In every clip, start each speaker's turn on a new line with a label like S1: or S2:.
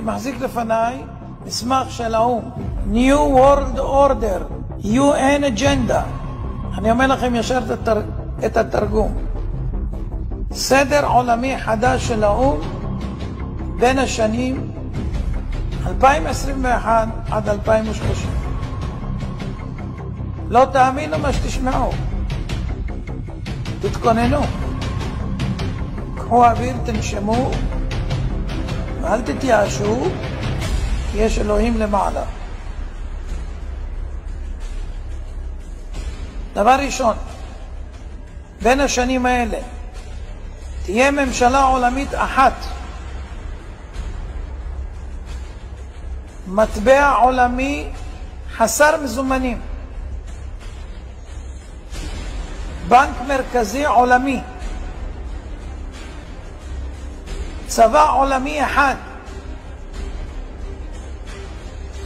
S1: אני מחזיק לפניי מסמך של האו"ם, New World Order, UN Agenda. אני אומר לכם ישר את, התר... את התרגום. סדר עולמי חדש של האו"ם בין השנים 2021 עד 2030. לא תאמינו מה שתשמעו. תתכוננו. קחו אוויר, תנשמו, ואל תתייאשו, יש אלוהים למעלה. דבר ראשון, בין השנים האלה תהיה ממשלה עולמית אחת, מטבע עולמי חסר מזומנים, בנק מרכזי עולמי, צבא עולמי אחד,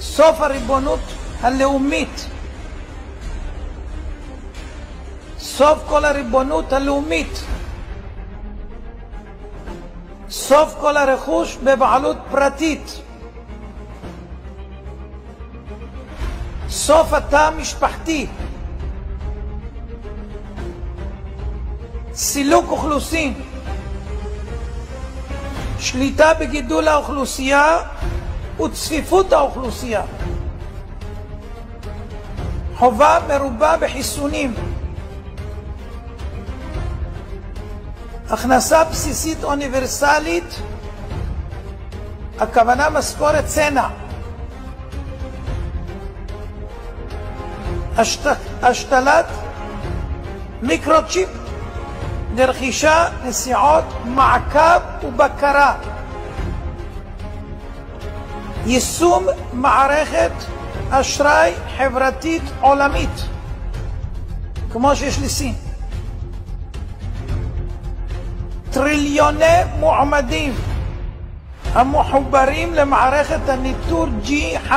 S1: סוף הריבונות הלאומית, סוף כל הריבונות הלאומית, סוף כל הרכוש בבעלות פרטית, סוף התא המשפחתי, סילוק אוכלוסין, שליטה בגידול האוכלוסייה וצפיפות האוכלוסייה, חובה מרובה בחיסונים, הכנסה בסיסית אוניברסלית, הכוונה משכורת צנע, השת... השתלת מיקרוצ'יפ לרכישה, נסיעות, מעקב ובקרה. יישום מערכת אשראי חברתית עולמית, כמו שיש לסין. טריליוני מועמדים המחוברים למערכת הניטור G5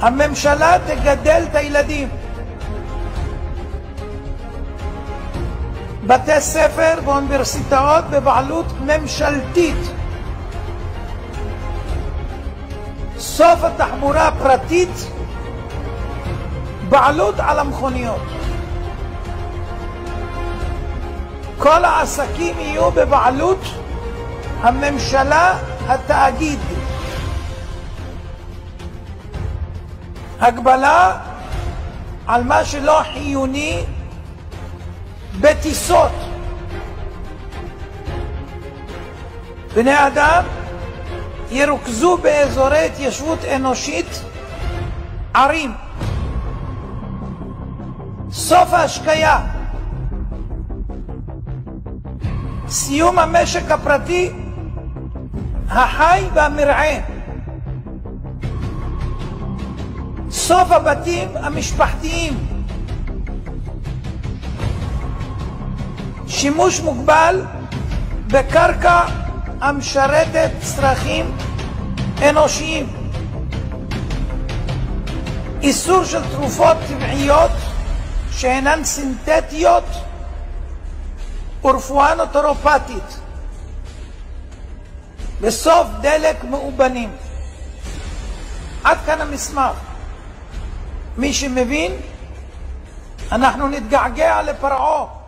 S1: הממשלה תגדל את הילדים בתי ספר ואוניברסיטאות בבעלות ממשלתית. סוף התחבורה הפרטית, בעלות על המכוניות. כל העסקים יהיו בבעלות הממשלה, התאגיד. הגבלה על מה שלא חיוני בטיסות. בני אדם ירוכזו באזורי התיישבות אנושית, ערים. סוף ההשקיה. סיום המשק הפרטי החי והמרעה. סוף הבתים המשפחתיים. שימוש מוגבל בקרקע המשרתת צרכים אנושיים. איסור של תרופות טבעיות שאינן סינתטיות ורפואה נוטורופטית. בסוף דלק מאובנים. עד כאן המסמך. מי שמבין, אנחנו נתגעגע לפרעה.